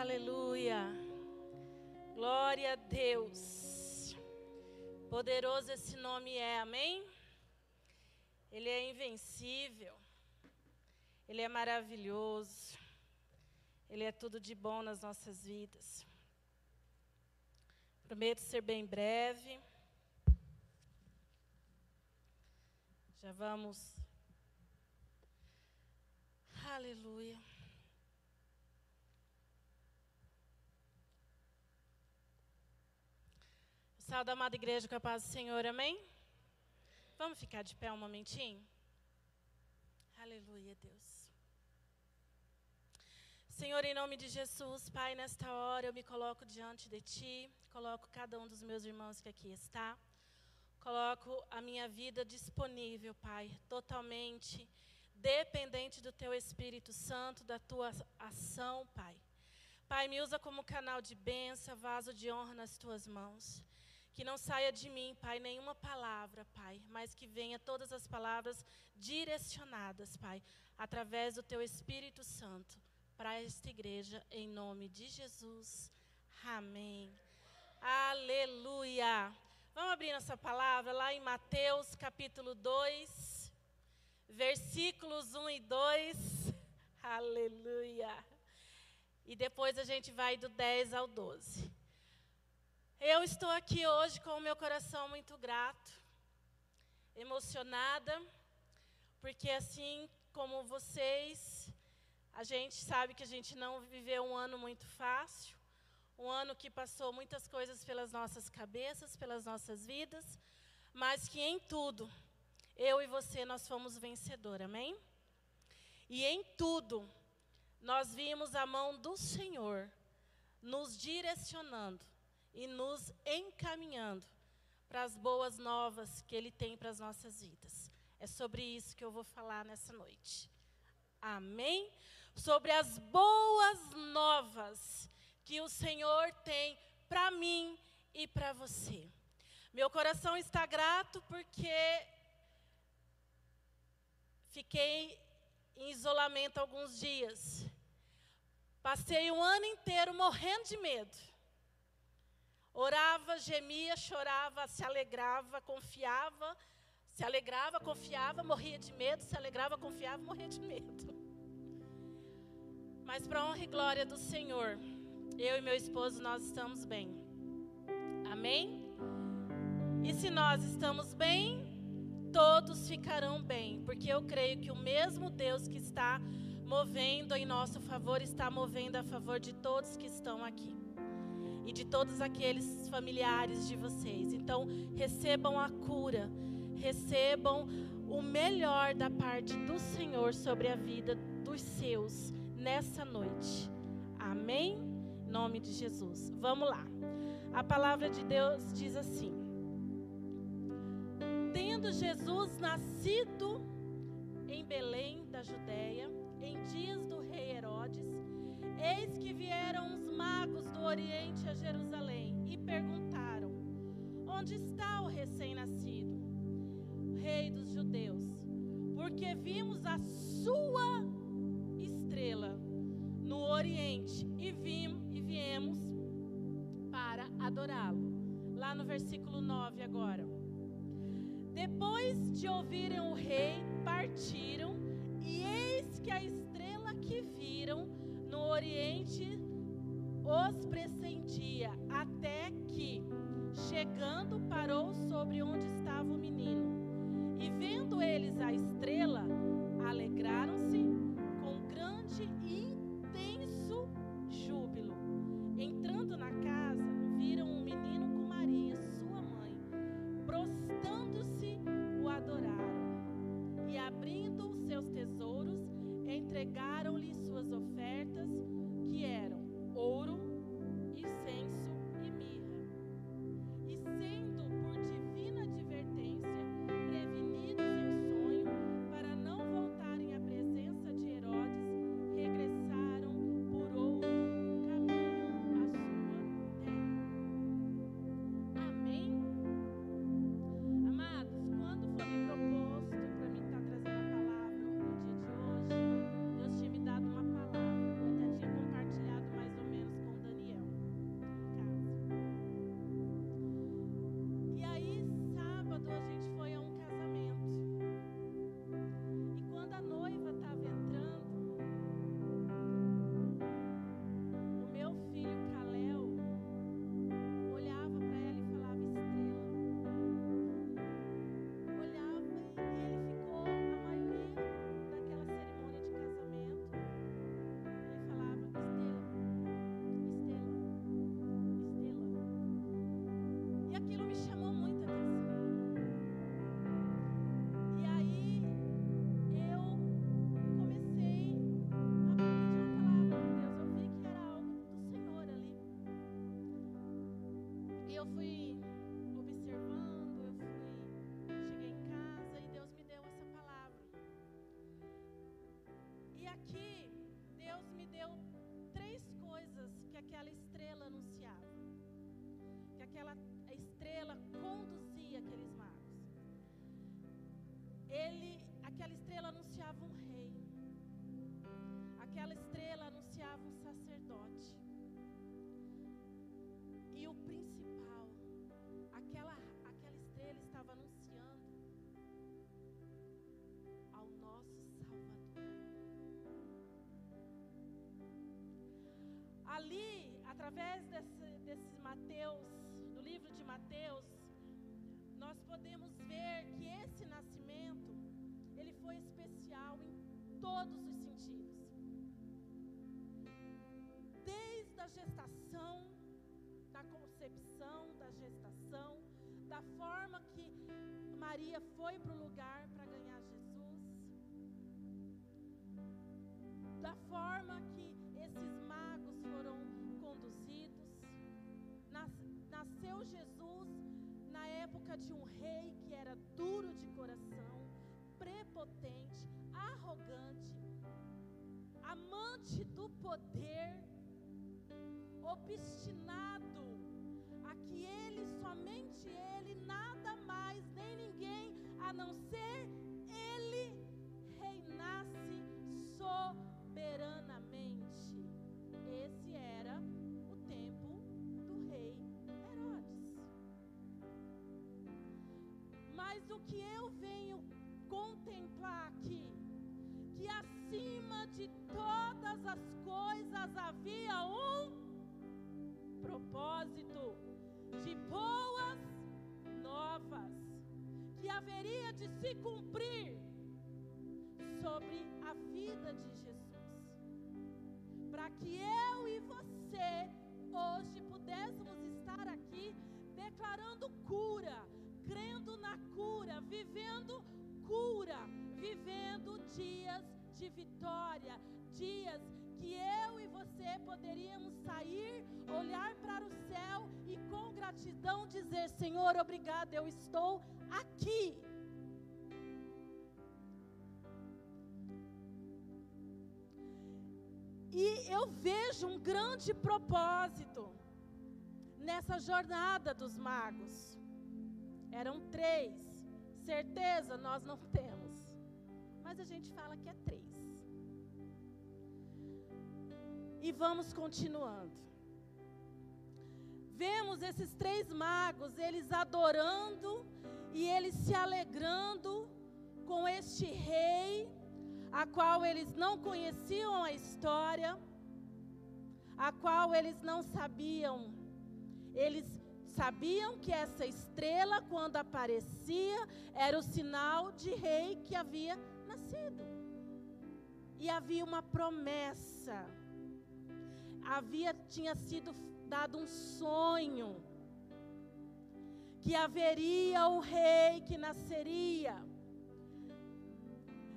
Aleluia. Glória a Deus. Poderoso esse nome é, amém? Ele é invencível. Ele é maravilhoso. Ele é tudo de bom nas nossas vidas. Prometo ser bem breve. Já vamos. Aleluia. Salve, amada igreja, com a paz do Senhor, amém? Vamos ficar de pé um momentinho? Aleluia, Deus. Senhor, em nome de Jesus, Pai, nesta hora eu me coloco diante de Ti, coloco cada um dos meus irmãos que aqui está, coloco a minha vida disponível, Pai, totalmente dependente do Teu Espírito Santo, da Tua ação, Pai. Pai, me usa como canal de bênção, vaso de honra nas Tuas mãos. Que não saia de mim, Pai, nenhuma palavra, Pai, mas que venha todas as palavras direcionadas, Pai, através do Teu Espírito Santo para esta igreja, em nome de Jesus. Amém. Aleluia. Vamos abrir nossa palavra lá em Mateus capítulo 2, versículos 1 e 2. Aleluia. E depois a gente vai do 10 ao 12. Eu estou aqui hoje com o meu coração muito grato, emocionada, porque assim como vocês, a gente sabe que a gente não viveu um ano muito fácil, um ano que passou muitas coisas pelas nossas cabeças, pelas nossas vidas, mas que em tudo, eu e você, nós fomos vencedor, amém? E em tudo, nós vimos a mão do Senhor nos direcionando e nos encaminhando para as boas novas que Ele tem para as nossas vidas. É sobre isso que eu vou falar nessa noite. Amém? Sobre as boas novas que o Senhor tem para mim e para você. Meu coração está grato porque fiquei em isolamento alguns dias. Passei um ano inteiro morrendo de medo. Orava, gemia, chorava, se alegrava, confiava se alegrava, confiava, morria de medo, se alegrava, confiava, morria de medo. Mas para honra e glória do Senhor, eu e meu esposo nós estamos bem. Amém? E se nós estamos bem, todos ficarão bem, porque eu creio que o mesmo Deus que está movendo em nosso favor está movendo a favor de todos que estão aqui e de todos aqueles familiares de vocês. Então, recebam a cura recebam o melhor da parte do Senhor sobre a vida dos seus nessa noite. Amém? Em nome de Jesus. Vamos lá. A palavra de Deus diz assim: Tendo Jesus nascido em Belém da Judéia, em dias do rei Herodes, eis que vieram os magos do Oriente a Jerusalém e perguntaram: Onde está o recém-nascido? Rei dos Judeus, porque vimos a sua estrela no Oriente e, vim, e viemos para adorá-lo. Lá no versículo 9 agora. Depois de ouvirem o rei, partiram, e eis que a estrela que viram no Oriente os pressentia, até que, chegando, parou sobre onde estava o menino. E vendo eles a estrela, alegraram-se aquela estrela anunciava. Que aquela estrela conduzia aqueles magos. Ele, aquela estrela anunciava um rei. Aquela estrela anunciava um sacerdote. E o principal, aquela, aquela estrela estava anunciando ao nosso Salvador. Ali, através desse, desse Mateus, do livro de Mateus, nós podemos ver que esse nascimento, ele foi especial em todos os sentidos. Desde a gestação, da concepção, da gestação, da forma que Maria foi para o de um rei que era duro de coração, prepotente, arrogante, amante do poder, obstinado a que ele, somente ele, nada mais, nem ninguém, a não ser ele, reinasse soberanamente. Mas o que eu venho contemplar aqui, que acima de todas as coisas havia um propósito de boas novas que haveria de se cumprir sobre a vida de Jesus. Para que eu e você hoje pudéssemos estar aqui declarando cura, crendo na cura, vivendo cura, vivendo dias de vitória, dias que eu e você poderíamos sair, olhar para o céu e com gratidão dizer: Senhor, obrigado, eu estou aqui. E eu vejo um grande propósito nessa jornada dos magos. Eram três. Certeza nós não temos. Mas a gente fala que é três. E vamos continuando. Vemos esses três magos, eles adorando e eles se alegrando com este rei, a qual eles não conheciam a história, a qual eles não sabiam. Eles sabiam que essa estrela, quando aparecia, era o sinal de rei que havia nascido. E havia uma promessa. Havia tinha sido dado um sonho que haveria um rei que nasceria.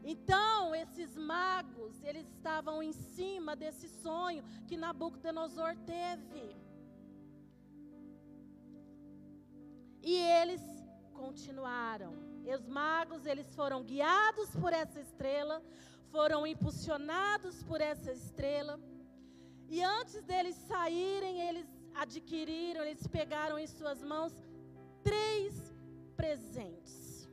Então, esses magos, eles estavam em cima desse sonho que Nabucodonosor teve. Eles continuaram. E os magos, eles foram guiados por essa estrela, foram impulsionados por essa estrela. E antes deles saírem, eles adquiriram, eles pegaram em suas mãos três presentes.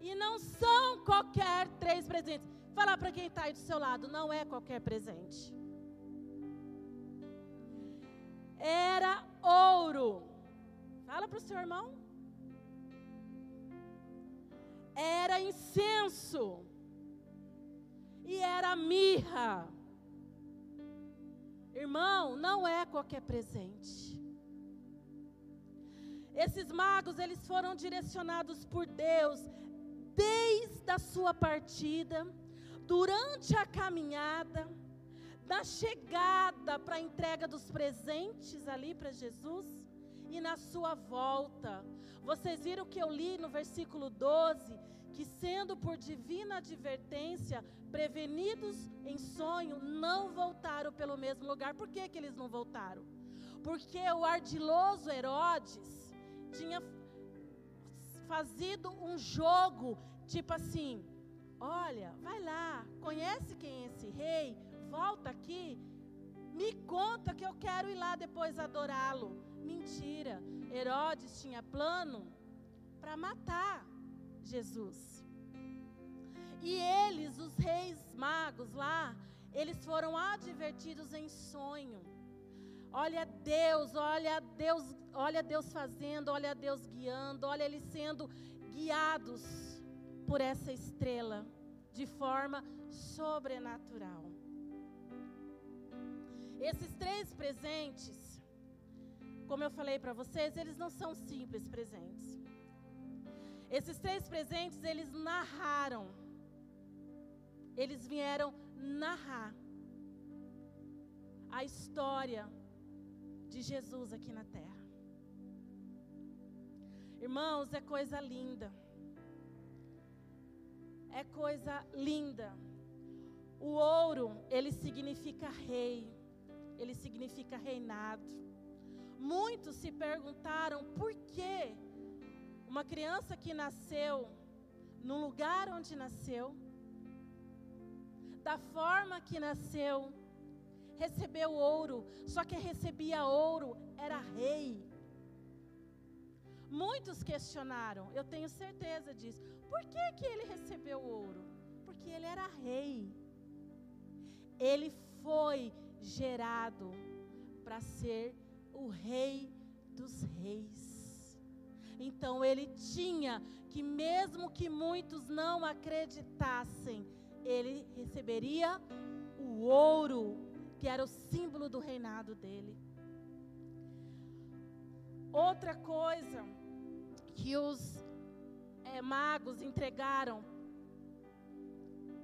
E não são qualquer três presentes. Falar para quem está aí do seu lado, não é qualquer presente. Era ouro. Fala para o seu irmão. Era incenso. E era mirra. Irmão, não é qualquer presente. Esses magos, eles foram direcionados por Deus desde a sua partida, durante a caminhada, na chegada para a entrega dos presentes ali para Jesus e na sua volta. Vocês viram que eu li no versículo 12 que sendo por divina advertência prevenidos em sonho, não voltaram pelo mesmo lugar. Por que, que eles não voltaram? Porque o ardiloso Herodes tinha fazido um jogo, tipo assim: olha, vai lá, conhece quem é esse rei, volta aqui, me conta que eu quero ir lá depois adorá-lo. Mentira, Herodes tinha plano para matar Jesus. E eles, os reis magos lá, eles foram advertidos em sonho. Olha Deus, olha Deus, olha Deus fazendo, olha Deus guiando, olha eles sendo guiados por essa estrela de forma sobrenatural. Esses três presentes, como eu falei para vocês, eles não são simples presentes. Esses três presentes, eles narraram. Eles vieram narrar a história de Jesus aqui na terra. Irmãos, é coisa linda. É coisa linda. O ouro, ele significa rei. Ele significa reinado. Muitos se perguntaram por que uma criança que nasceu no lugar onde nasceu, da forma que nasceu, recebeu ouro, só que recebia ouro era rei. Muitos questionaram, eu tenho certeza disso. Por que, que ele recebeu ouro? Porque ele era rei. Ele foi gerado para ser o rei dos reis. Então ele tinha que, mesmo que muitos não acreditassem, ele receberia o ouro, que era o símbolo do reinado dele. Outra coisa que os é, magos entregaram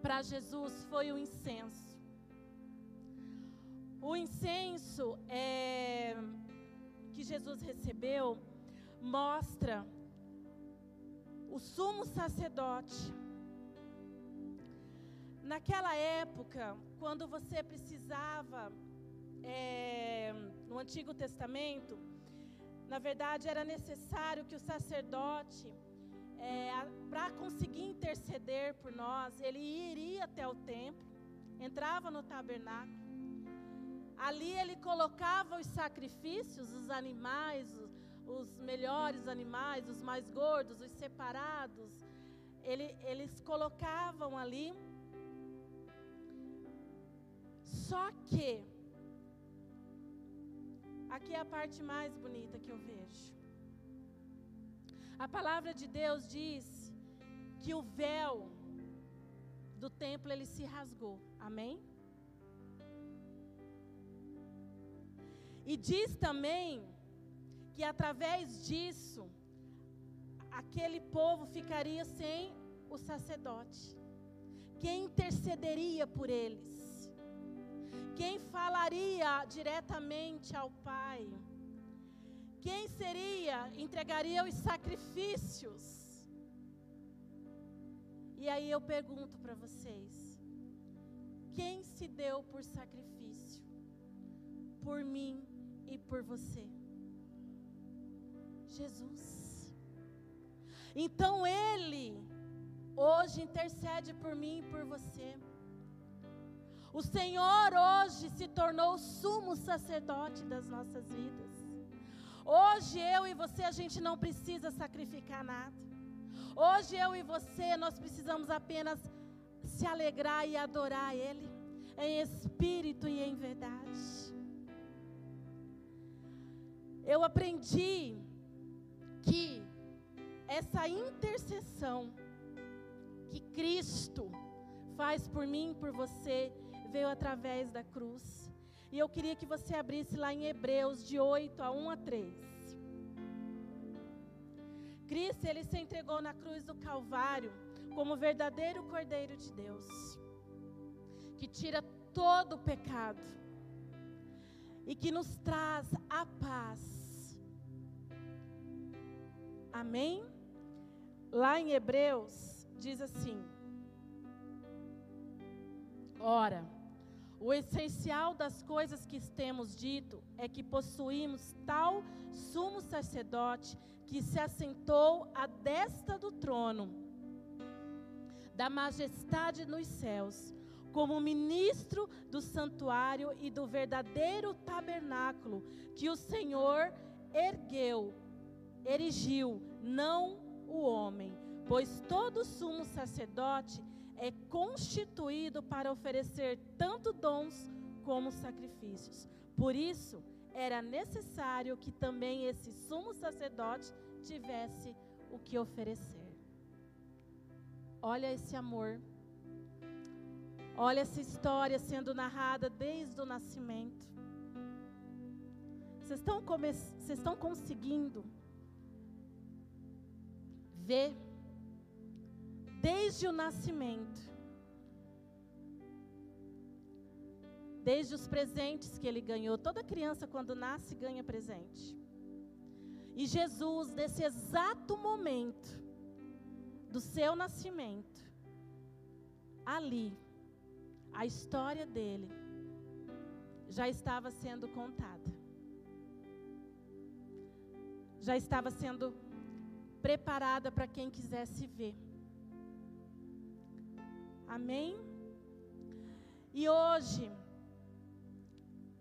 para Jesus foi o incenso. O incenso é, que Jesus recebeu mostra o sumo sacerdote. Naquela época, quando você precisava, é, no Antigo Testamento, na verdade era necessário que o sacerdote, é, para conseguir interceder por nós, ele iria até o templo, entrava no tabernáculo, ali ele colocava os sacrifícios, os animais, os, melhores animais, os mais gordos, os separados, ele, eles colocavam ali. Só que, aqui é a parte mais bonita que eu vejo. A palavra de Deus diz que o véu do templo ele se rasgou. Amém? E diz também que através disso, aquele povo ficaria sem o sacerdote. Quem intercederia por eles? Quem falaria diretamente ao Pai? Quem seria, entregaria os sacrifícios? E aí eu pergunto para vocês: quem se deu por sacrifício? Por mim e por você? Jesus. Então Ele hoje intercede por mim e por você. O Senhor hoje se tornou o sumo sacerdote das nossas vidas. Hoje eu e você, a gente não precisa sacrificar nada. Hoje eu e você, nós precisamos apenas se alegrar e adorar Ele, em espírito e em verdade. Eu aprendi que essa intercessão que Cristo faz por mim por você veio através da cruz. E eu queria que você abrisse lá em Hebreus de 8 a 1 a 3. Cristo, ele se entregou na cruz do Calvário como verdadeiro Cordeiro de Deus, que tira todo o pecado e que nos traz a paz Amém? Lá em Hebreus diz assim: Ora, O essencial das coisas que temos dito é que possuímos tal sumo sacerdote que se assentou à destra do trono da majestade nos céus, como ministro do santuário e do verdadeiro tabernáculo que o Senhor ergueu, erigiu, não o homem, pois todo sumo sacerdote é constituído para oferecer tanto dons como sacrifícios. Por isso, era necessário que também esse sumo sacerdote tivesse o que oferecer. Olha esse amor. Olha essa história sendo narrada desde o nascimento. Vocês estão, Vocês estão conseguindo ver desde o nascimento, desde os presentes que ele ganhou. Toda criança, quando nasce, ganha presente. E Jesus, nesse exato momento do seu nascimento, ali, a história dele já estava sendo contada. Já estava sendo preparada para quem quisesse ver. Amém? E hoje,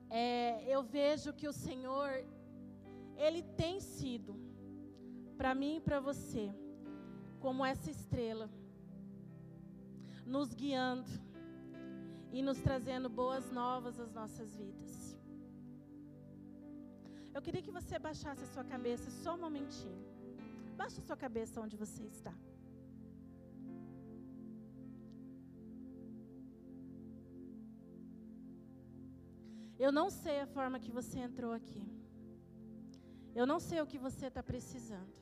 é, eu vejo que o Senhor, Ele tem sido, para mim e para você, como essa estrela, nos guiando e nos trazendo boas novas às nossas vidas. Eu queria que você baixasse a sua cabeça só um momentinho. Baixa a sua cabeça onde você está. Eu não sei a forma que você entrou aqui. Eu não sei o que você está precisando.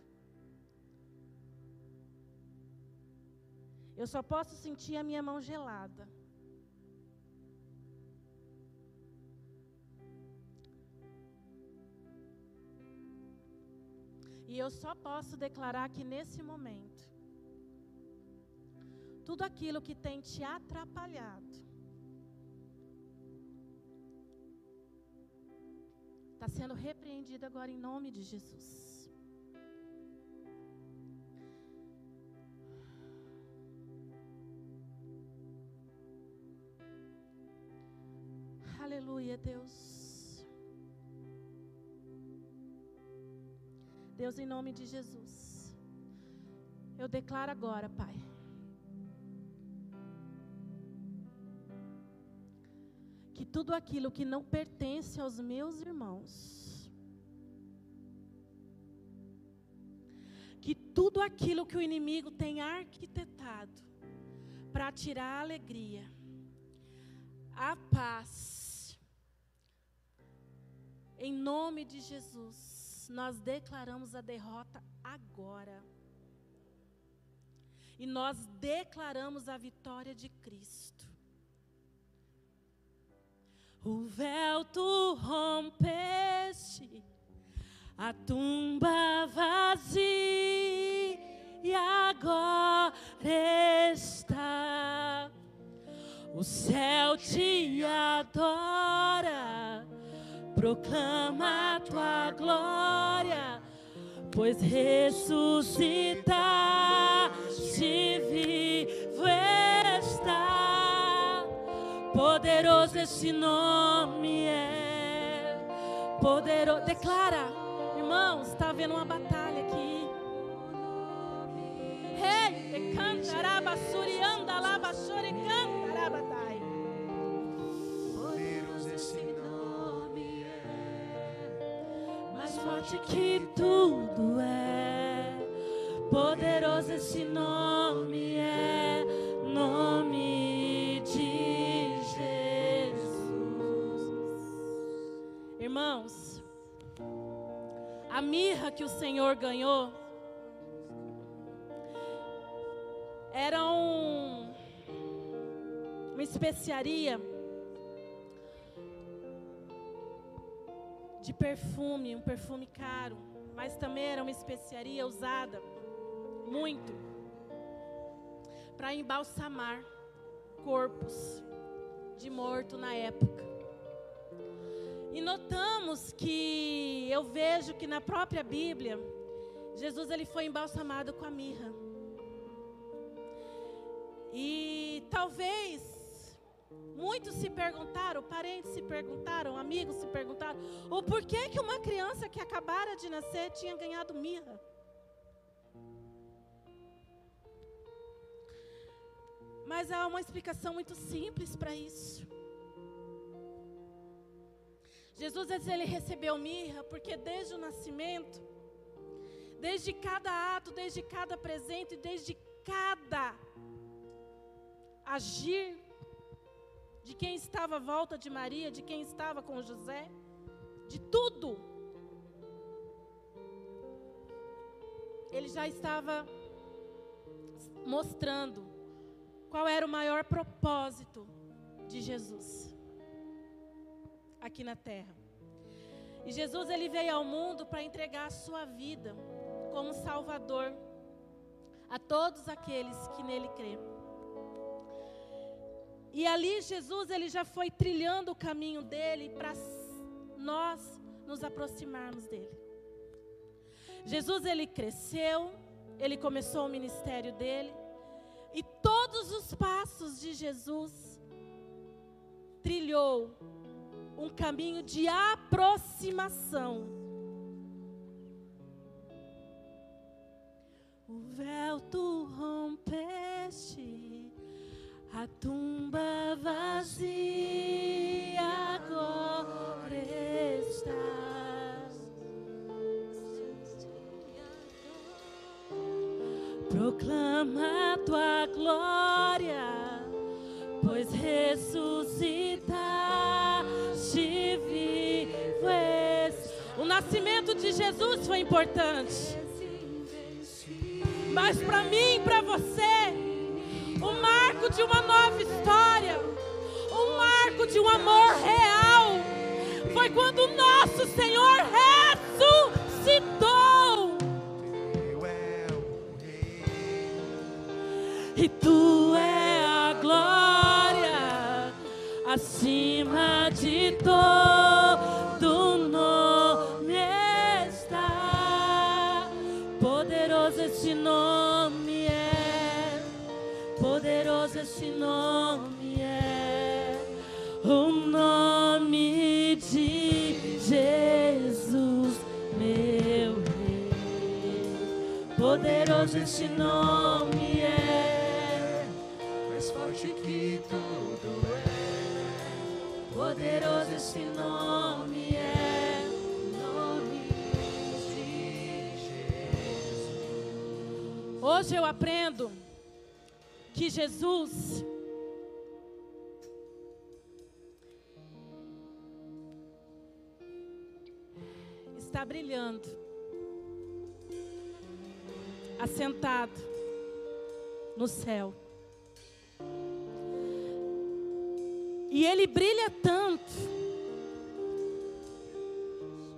Eu só posso sentir a minha mão gelada. E eu só posso declarar que nesse momento, tudo aquilo que tem te atrapalhado, está sendo repreendido agora em nome de Jesus. Aleluia, Deus. Deus, em nome de Jesus, eu declaro agora, Pai, que tudo aquilo que não pertence aos meus irmãos, que tudo aquilo que o inimigo tem arquitetado para tirar a alegria, a paz, em nome de Jesus, nós declaramos a derrota agora. E nós declaramos a vitória de Cristo. O véu tu rompeste, a tumba vazia e agora está. O céu te adora, proclama a tua glória, pois ressuscitaste vivo Poderoso esse nome é. Poderoso. Declara, irmãos, está havendo uma batalha aqui. Hey, cantaraba surianda lava chore cantarabatai. Poderoso forte que tudo é. Poderoso esse nome é. Nome Irmãos, a mirra que o Senhor ganhou era um, uma especiaria de perfume, um perfume caro, mas também era uma especiaria usada muito para embalsamar corpos de morto na época. E notamos que eu vejo que na própria Bíblia, Jesus ele foi embalsamado com a mirra. E talvez muitos se perguntaram, parentes se perguntaram, amigos se perguntaram, o porquê que uma criança que acabara de nascer tinha ganhado mirra. Mas há uma explicação muito simples para isso. Jesus ele recebeu mirra porque desde o nascimento, desde cada ato, desde cada presente, desde cada agir de quem estava à volta de Maria, de quem estava com José, de tudo. Ele já estava mostrando qual era o maior propósito de Jesus aqui na terra. E Jesus ele veio ao mundo para entregar a sua vida como Salvador a todos aqueles que nele crêem. E ali Jesus ele já foi trilhando o caminho dele para nós nos aproximarmos dele. Jesus ele cresceu, ele começou o ministério dele e todos os passos de Jesus trilhou um caminho de aproximação. O véu tu rompeste, a tumba vazia agora está. Proclama tua glória, pois ressuscitar o nascimento de Jesus foi importante. Mas para mim para você, o marco de uma nova história, o marco de um amor real, foi quando o nosso Senhor ressuscitou. E tu é a glória acima de todo Poderoso esse nome é, mais forte que tudo é. poderoso esse nome é, nome de Jesus. Hoje eu aprendo que Jesus está brilhando, assentado no céu. E ele brilha tanto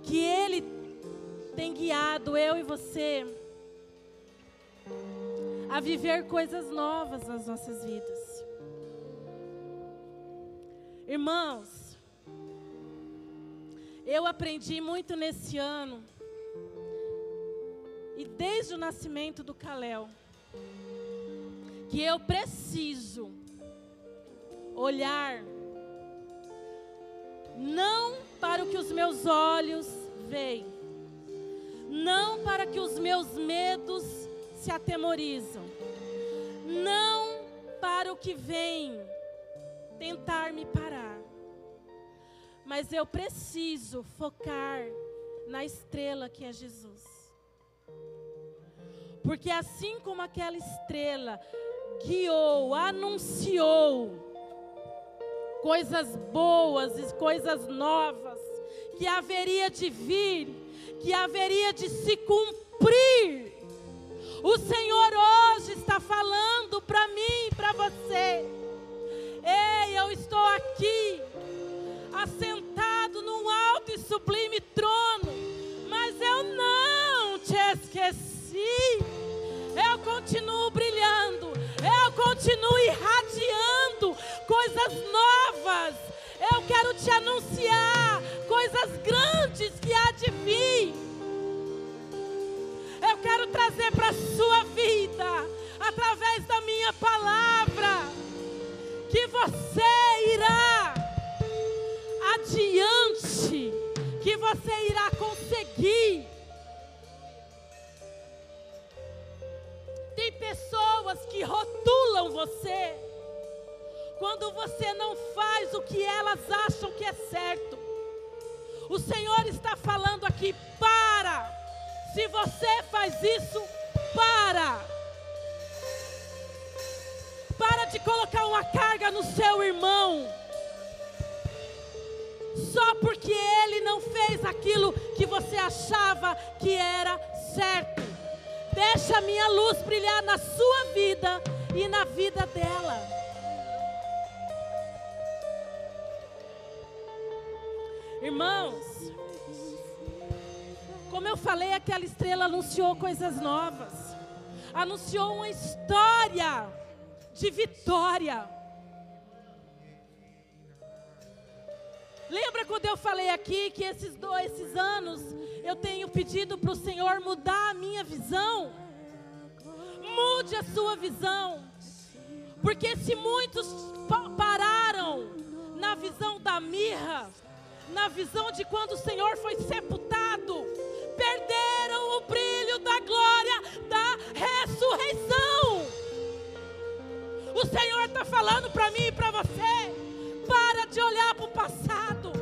que ele tem guiado eu e você a viver coisas novas nas nossas vidas. Irmãos, eu aprendi muito nesse ano e desde o nascimento do Caléu que eu preciso olhar não para o que os meus olhos veem, não para que os meus medos se atemorizam, não para o que vem tentar me parar, mas eu preciso focar na estrela que é Jesus. Porque assim como aquela estrela guiou, anunciou, coisas boas e coisas novas que haveria de vir, que haveria de se cumprir. O Senhor hoje está falando para mim e para você. Ei, eu estou aqui, assentado num alto e sublime trono, esqueci. Eu continuo brilhando, eu continuo irradiando coisas novas quero te anunciar coisas grandes que há de vir. Eu quero trazer para a sua vida, através da minha palavra, que você irá adiante, que você irá conseguir. Tem pessoas que rotulam você quando você não faz o que elas acham que é certo. O Senhor está falando aqui: para. Se você faz isso, para. Para de colocar uma carga no seu irmão. Só porque ele não fez aquilo que você achava que era certo. Deixa a minha luz brilhar na sua vida e na vida dela. Irmãos, como eu falei, aquela estrela anunciou coisas novas, anunciou uma história de vitória. Lembra quando eu falei aqui que esses dois esses anos eu tenho pedido para o Senhor mudar a minha visão? Mude a sua visão, porque se muitos pararam na visão da mirra, na visão de quando o Senhor foi sepultado, perderam o brilho da glória da ressurreição. O Senhor está falando para mim e para você: para de olhar passado.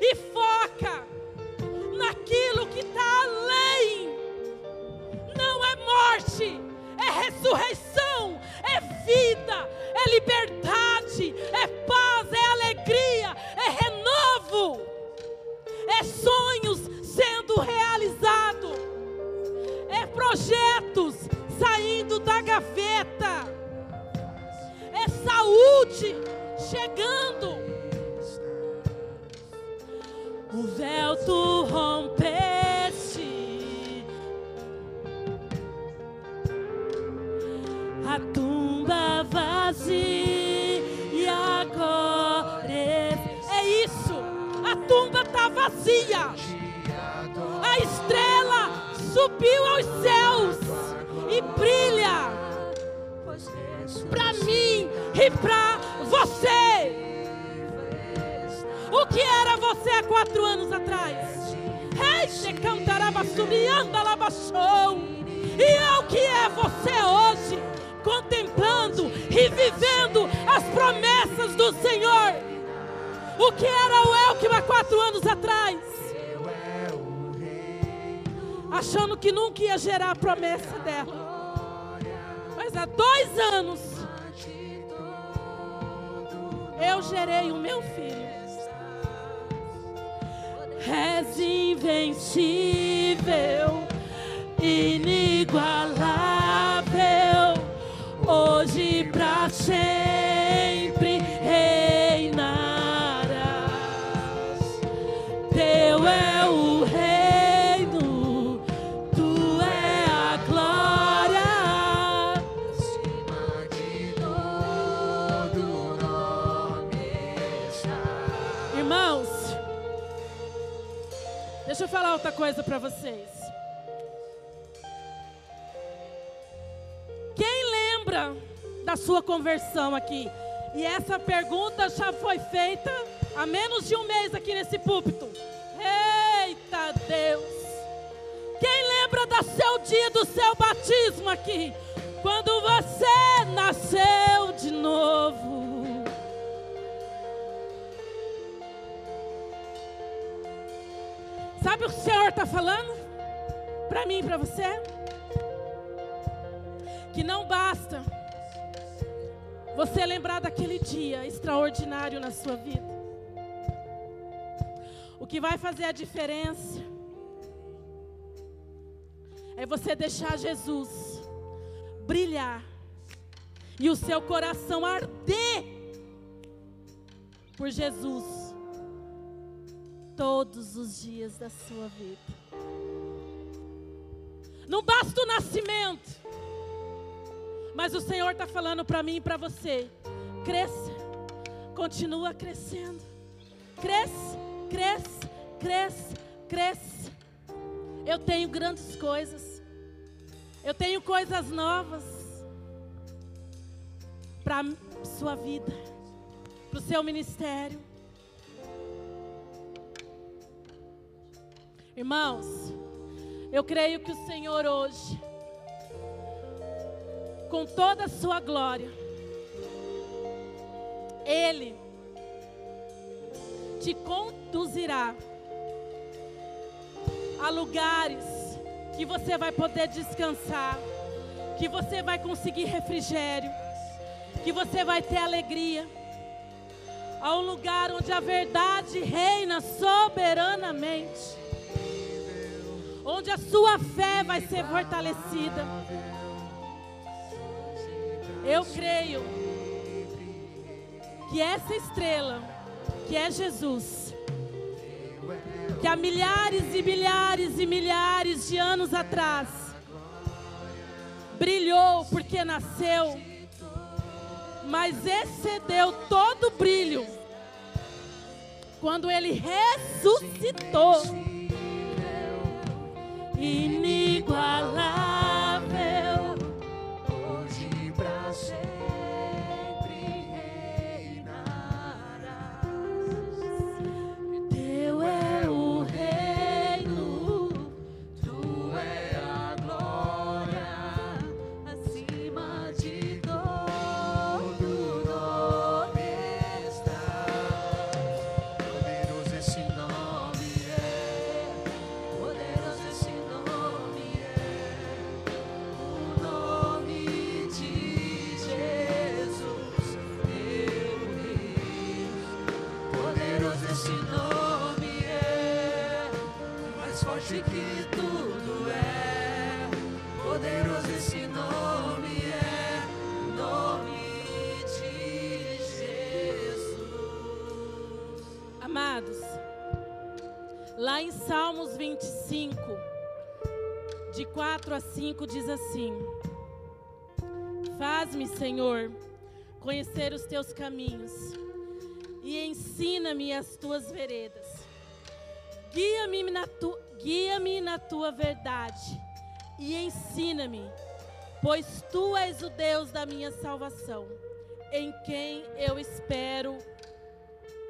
E foca naquilo que está além. Não é morte, é ressurreição, é vida, é liberdade, é paz, é alegria, é renovo, é sonhos sendo realizados, é projetos saindo da gaveta, é saúde chegando. O véu tu rompeste. a tumba vazia agora é isso. A tumba está vazia. A estrela subiu aos céus e brilha para mim e para você. O que era você há quatro anos atrás? Ei, se cantará subiando E é o que é você hoje? contemplando e vivendo as promessas do Senhor. O que era o Elkim há quatro anos atrás? Achando que nunca ia gerar a promessa dela. Mas há dois anos eu gerei o meu filho. És invencível, inigualável hoje para sempre outra coisa para vocês. da sua conversão aqui. E essa pergunta já foi feita há menos de um mês aqui nesse púlpito. Eita Deus! Quem lembra do seu dia do seu batismo aqui? Quando você nasceu de novo. Sabe o que o Senhor está falando? Para mim e para você? Que não basta você lembrar daquele dia extraordinário na sua vida. O que vai fazer a diferença é você deixar Jesus brilhar e o seu coração arder por Jesus todos os dias da sua vida. Não basta o nascimento. Mas o Senhor está falando para mim e para você: cresça, continua crescendo. Cresce, cresce, cresce, cresce. Eu tenho grandes coisas. Eu tenho coisas novas para sua vida, para o seu ministério. Irmãos, eu creio que o Senhor hoje, com toda a sua glória, Ele te conduzirá a lugares que você vai poder descansar, que você vai conseguir refrigério, que você vai ter alegria, a um lugar onde a verdade reina soberanamente onde a sua fé vai ser fortalecida. Eu creio que essa estrela, que é Jesus, que há milhares e milhares e milhares de anos atrás, brilhou porque nasceu, mas excedeu todo o brilho quando ele ressuscitou inigualável, 4 a 5, diz assim: Faz-me, Senhor, conhecer os teus caminhos e ensina-me as tuas veredas. Guia-me na, tu, guia-me na tua verdade e ensina-me, pois tu és o Deus da minha salvação, em quem eu espero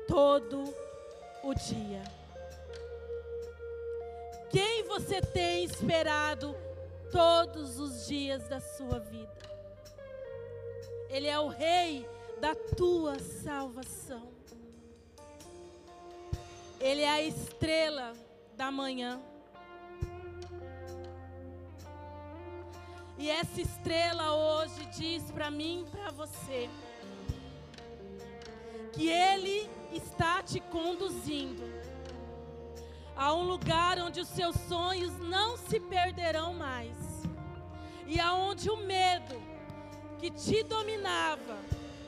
todo o dia. Quem você tem esperado todos os dias da sua vida? Ele é o Rei da tua salvação. Ele é a estrela da manhã. E essa estrela hoje diz para mim e para você que Ele está te conduzindo a um lugar onde os seus sonhos não se perderão mais. E aonde o medo que te dominava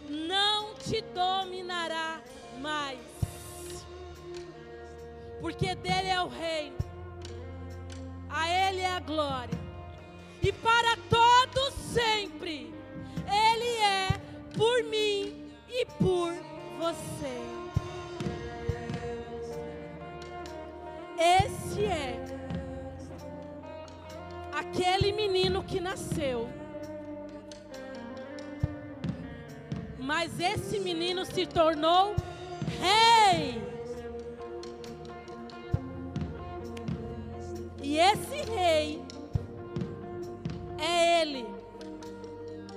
não te dominará mais. Porque dele é o reino. A ele é a glória. E para todos sempre ele é por mim e por você. É aquele menino que nasceu. Mas esse menino se tornou rei. E esse rei é ele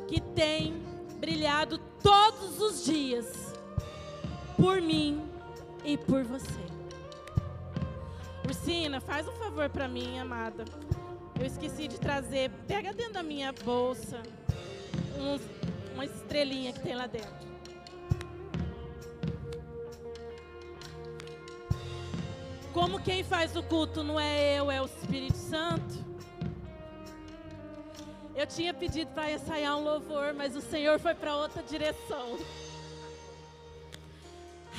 que tem brilhado todos os dias por mim e por você. Faz um favor para mim, amada. Eu esqueci de trazer, pega dentro da minha bolsa uns- uma estrelinha que tem lá dentro. Como quem faz o culto não é eu, é o Espírito Santo. Eu tinha pedido para ensaiar um louvor, mas o Senhor foi para outra direção.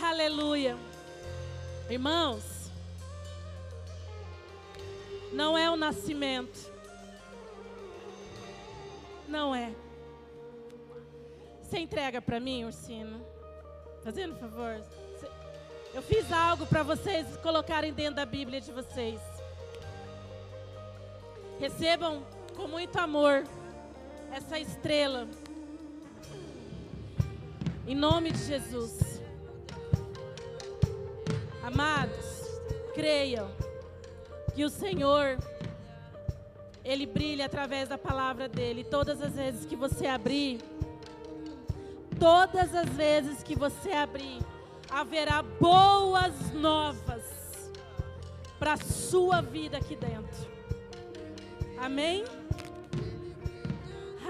Aleluia. Irmãos, não é o nascimento. Não é. Você entrega para mim, Ursino? Fazendo favor. Eu fiz algo para vocês colocarem dentro da Bíblia de vocês. Recebam com muito amor essa estrela. Em nome de Jesus. Amados, creiam que o Senhor ele brilha através da palavra dele. Todas as vezes que você abrir, todas as vezes que você abrir, haverá boas novas para sua vida aqui dentro. Amém?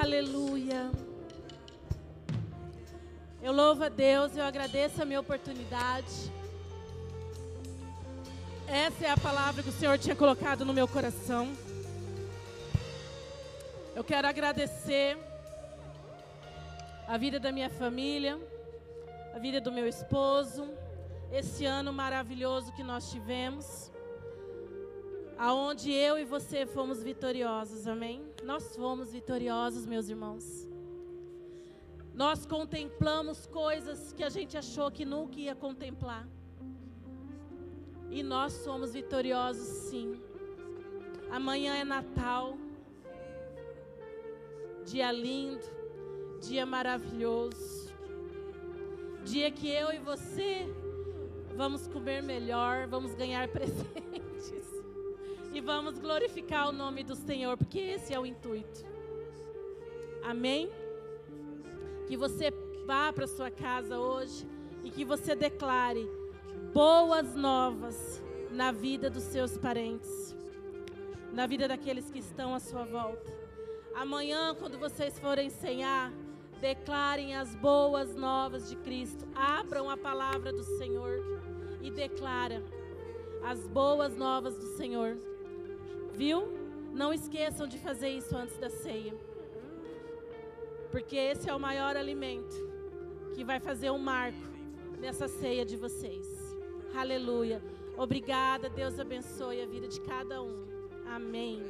Aleluia. Eu louvo a Deus, eu agradeço a minha oportunidade. Essa é a palavra que o Senhor tinha colocado no meu coração. Eu quero agradecer a vida da minha família, a vida do meu esposo, esse ano maravilhoso que nós tivemos, aonde eu e você fomos vitoriosos, amém? Nós fomos vitoriosos, meus irmãos. Nós contemplamos coisas que a gente achou que nunca ia contemplar. E nós somos vitoriosos, sim. Amanhã é Natal. Dia lindo, dia maravilhoso. Dia que eu e você vamos comer melhor, vamos ganhar presentes e vamos glorificar o nome do Senhor, porque esse é o intuito. Amém? Que você vá para sua casa hoje e que você declare boas novas na vida dos seus parentes, na vida daqueles que estão à sua volta. Amanhã, quando vocês forem cear, declarem as boas novas de Cristo. Abram a palavra do Senhor e declara as boas novas do Senhor. Viu? Não esqueçam de fazer isso antes da ceia. Porque esse é o maior alimento que vai fazer um marco nessa ceia de vocês. Aleluia. Obrigada, Deus abençoe a vida de cada um. Amém.